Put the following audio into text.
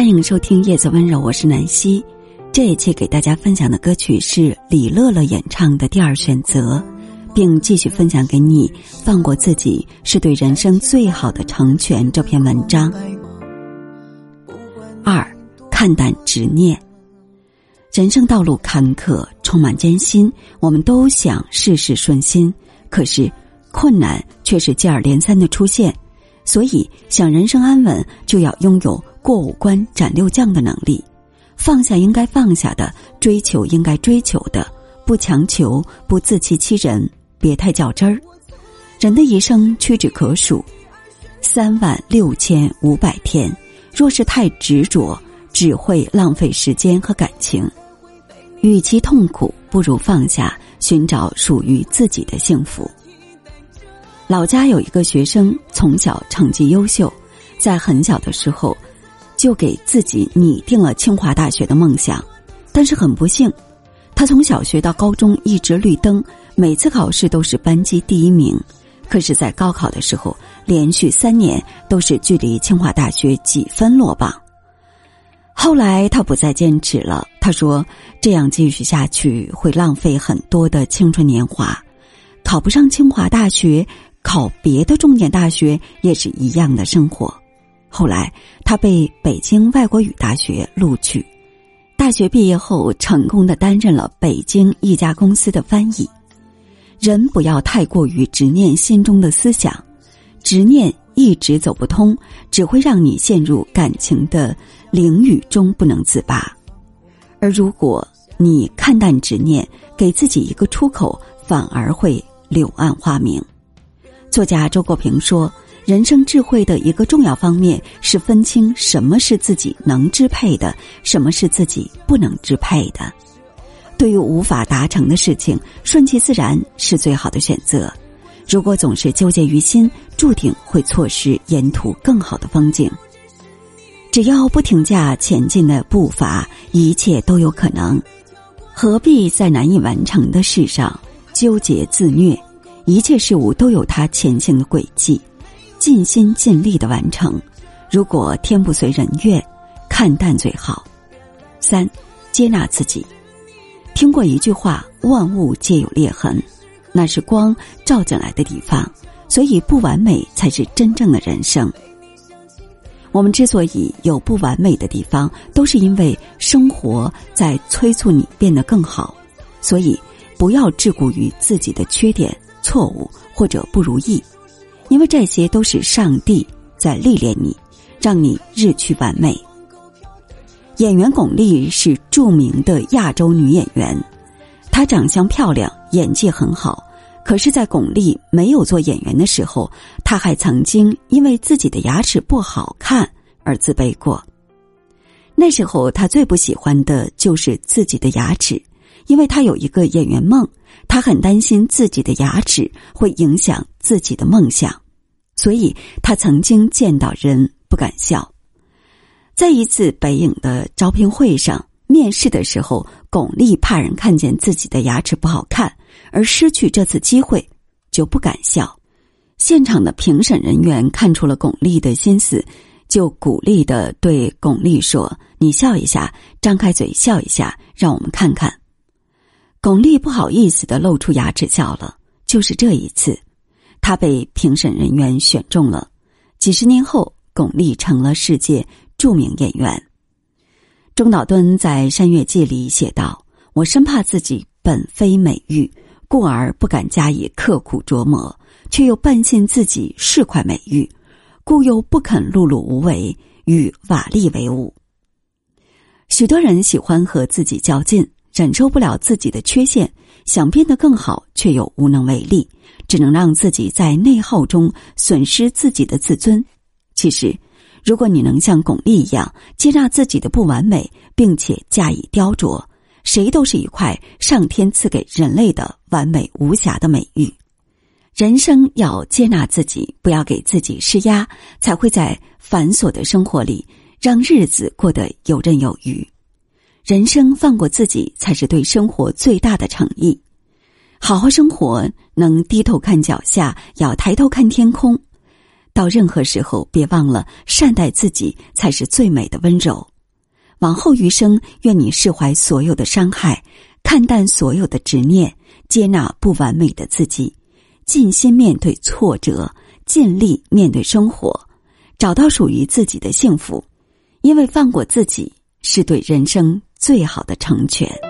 欢迎收听《叶子温柔》，我是南希。这一期给大家分享的歌曲是李乐乐演唱的《第二选择》，并继续分享给你。放过自己是对人生最好的成全。这篇文章。二，看淡执念。人生道路坎坷，充满艰辛，我们都想事事顺心，可是困难却是接二连三的出现。所以，想人生安稳，就要拥有。过五关斩六将的能力，放下应该放下的，追求应该追求的，不强求，不自欺欺人，别太较真儿。人的一生屈指可数，三万六千五百天，若是太执着，只会浪费时间和感情。与其痛苦，不如放下，寻找属于自己的幸福。老家有一个学生，从小成绩优秀，在很小的时候。就给自己拟定了清华大学的梦想，但是很不幸，他从小学到高中一直绿灯，每次考试都是班级第一名，可是，在高考的时候，连续三年都是距离清华大学几分落榜。后来他不再坚持了，他说：“这样继续下去会浪费很多的青春年华，考不上清华大学，考别的重点大学也是一样的生活。”后来，他被北京外国语大学录取。大学毕业后，成功的担任了北京一家公司的翻译。人不要太过于执念心中的思想，执念一直走不通，只会让你陷入感情的囹圄中不能自拔。而如果你看淡执念，给自己一个出口，反而会柳暗花明。作家周国平说。人生智慧的一个重要方面是分清什么是自己能支配的，什么是自己不能支配的。对于无法达成的事情，顺其自然是最好的选择。如果总是纠结于心，注定会错失沿途更好的风景。只要不停下前进的步伐，一切都有可能。何必在难以完成的事上纠结自虐？一切事物都有它前行的轨迹。尽心尽力的完成，如果天不随人愿，看淡最好。三，接纳自己。听过一句话：“万物皆有裂痕，那是光照进来的地方。”所以，不完美才是真正的人生。我们之所以有不完美的地方，都是因为生活在催促你变得更好。所以，不要桎梏于自己的缺点、错误或者不如意。因为这些都是上帝在历练你，让你日趋完美。演员巩俐是著名的亚洲女演员，她长相漂亮，演技很好。可是，在巩俐没有做演员的时候，她还曾经因为自己的牙齿不好看而自卑过。那时候，她最不喜欢的就是自己的牙齿，因为他有一个演员梦。他很担心自己的牙齿会影响自己的梦想，所以他曾经见到人不敢笑。在一次北影的招聘会上面试的时候，巩俐怕人看见自己的牙齿不好看而失去这次机会，就不敢笑。现场的评审人员看出了巩俐的心思，就鼓励的对巩俐说：“你笑一下，张开嘴笑一下，让我们看看。”巩俐不好意思的露出牙齿笑了。就是这一次，她被评审人员选中了。几十年后，巩俐成了世界著名演员。中岛敦在《山月记》里写道：“我生怕自己本非美玉，故而不敢加以刻苦琢磨；却又半信自己是块美玉，故又不肯碌碌无为，与瓦砾为伍。”许多人喜欢和自己较劲。忍受不了自己的缺陷，想变得更好，却又无能为力，只能让自己在内耗中损失自己的自尊。其实，如果你能像巩俐一样接纳自己的不完美，并且加以雕琢，谁都是一块上天赐给人类的完美无瑕的美玉。人生要接纳自己，不要给自己施压，才会在繁琐的生活里让日子过得游刃有余。人生放过自己，才是对生活最大的诚意。好好生活，能低头看脚下，要抬头看天空。到任何时候，别忘了善待自己才是最美的温柔。往后余生，愿你释怀所有的伤害，看淡所有的执念，接纳不完美的自己，尽心面对挫折，尽力面对生活，找到属于自己的幸福。因为放过自己，是对人生最好的成全。